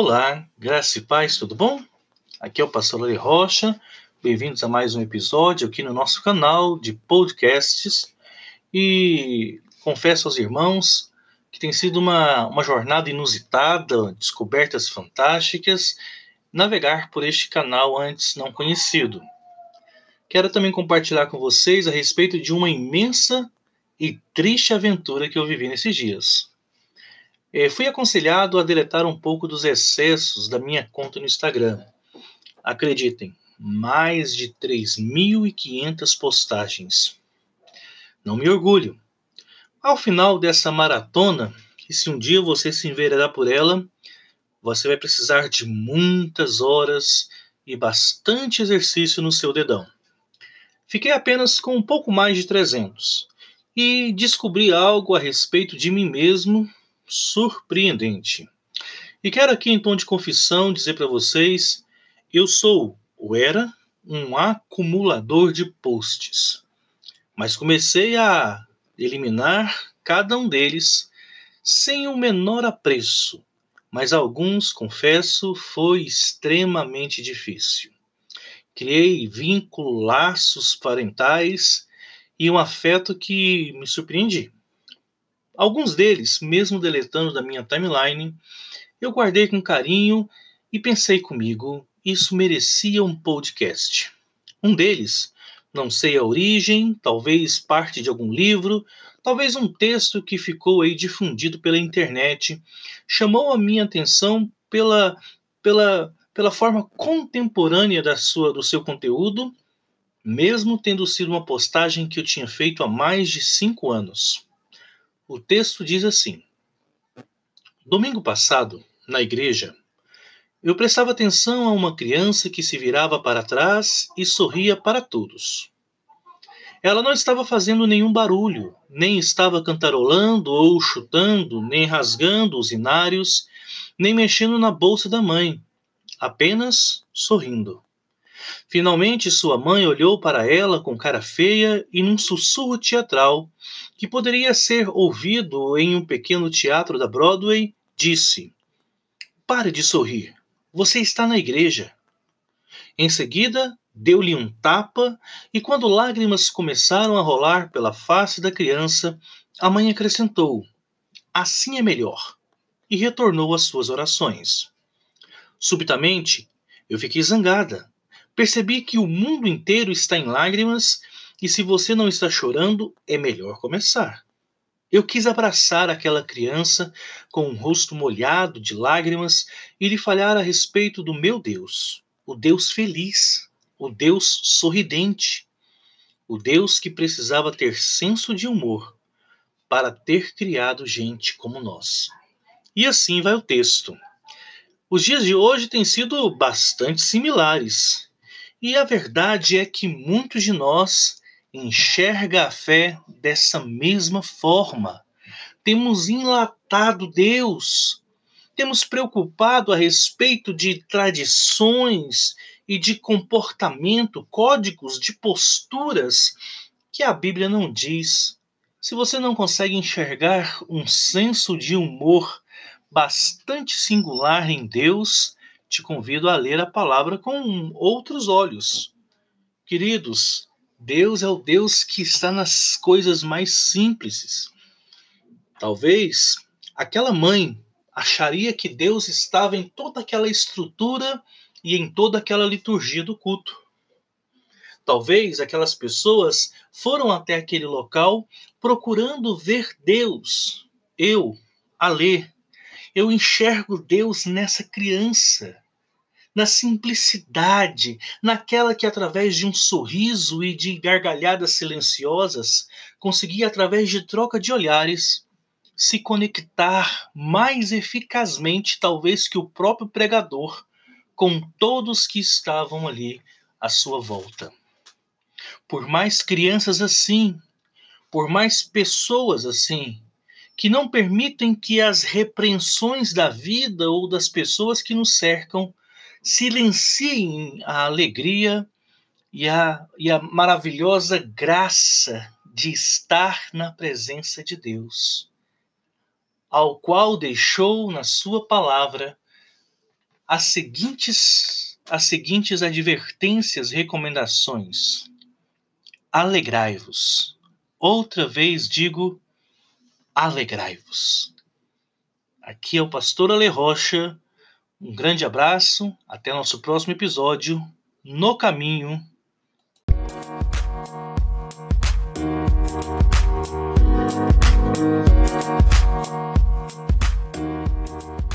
Olá, graça e paz, tudo bom? Aqui é o pastor Lore Rocha, bem-vindos a mais um episódio aqui no nosso canal de podcasts e confesso aos irmãos que tem sido uma, uma jornada inusitada, descobertas fantásticas, navegar por este canal antes não conhecido. Quero também compartilhar com vocês a respeito de uma imensa e triste aventura que eu vivi nesses dias. É, fui aconselhado a deletar um pouco dos excessos da minha conta no Instagram. Acreditem, mais de 3.500 postagens. Não me orgulho. Ao final dessa maratona, e se um dia você se enveredar por ela, você vai precisar de muitas horas e bastante exercício no seu dedão. Fiquei apenas com um pouco mais de 300 e descobri algo a respeito de mim mesmo surpreendente. E quero aqui, em tom de confissão, dizer para vocês: eu sou, ou era, um acumulador de posts. Mas comecei a eliminar cada um deles sem o menor apreço. Mas alguns, confesso, foi extremamente difícil. Criei vínculo, laços parentais e um afeto que me surpreendi. Alguns deles, mesmo deletando da minha timeline, eu guardei com carinho e pensei comigo, isso merecia um podcast. Um deles, não sei a origem, talvez parte de algum livro, talvez um texto que ficou aí difundido pela internet, chamou a minha atenção pela pela pela forma contemporânea da sua do seu conteúdo, mesmo tendo sido uma postagem que eu tinha feito há mais de cinco anos. O texto diz assim: Domingo passado, na igreja, eu prestava atenção a uma criança que se virava para trás e sorria para todos. Ela não estava fazendo nenhum barulho, nem estava cantarolando ou chutando, nem rasgando os inários, nem mexendo na bolsa da mãe, apenas sorrindo. Finalmente, sua mãe olhou para ela com cara feia e num sussurro teatral, que poderia ser ouvido em um pequeno teatro da Broadway, disse: Pare de sorrir, você está na igreja. Em seguida, deu-lhe um tapa e, quando lágrimas começaram a rolar pela face da criança, a mãe acrescentou: Assim é melhor, e retornou às suas orações. Subitamente, eu fiquei zangada Percebi que o mundo inteiro está em lágrimas e se você não está chorando, é melhor começar. Eu quis abraçar aquela criança com um rosto molhado de lágrimas e lhe falar a respeito do meu Deus, o Deus feliz, o Deus sorridente, o Deus que precisava ter senso de humor para ter criado gente como nós. E assim vai o texto. Os dias de hoje têm sido bastante similares. E a verdade é que muitos de nós enxerga a fé dessa mesma forma. Temos enlatado Deus, temos preocupado a respeito de tradições e de comportamento, códigos de posturas que a Bíblia não diz. Se você não consegue enxergar um senso de humor bastante singular em Deus, te convido a ler a palavra com outros olhos. Queridos, Deus é o Deus que está nas coisas mais simples. Talvez aquela mãe acharia que Deus estava em toda aquela estrutura e em toda aquela liturgia do culto. Talvez aquelas pessoas foram até aquele local procurando ver Deus. Eu, a ler, eu enxergo Deus nessa criança. na simplicidade, naquela que através de um sorriso e de gargalhadas silenciosas conseguia através de troca de olhares se conectar mais eficazmente talvez que o próprio pregador com todos que estavam ali à sua volta. Por mais crianças assim, por mais pessoas assim, que não permitem que as repreensões da vida ou das pessoas que nos cercam silenciem a alegria e a, e a maravilhosa graça de estar na presença de Deus, ao qual deixou na sua palavra as seguintes, as seguintes advertências, recomendações. Alegrai-vos. Outra vez digo, alegrai-vos. Aqui é o pastor Ale Rocha. Um grande abraço, até nosso próximo episódio no caminho. Thank you.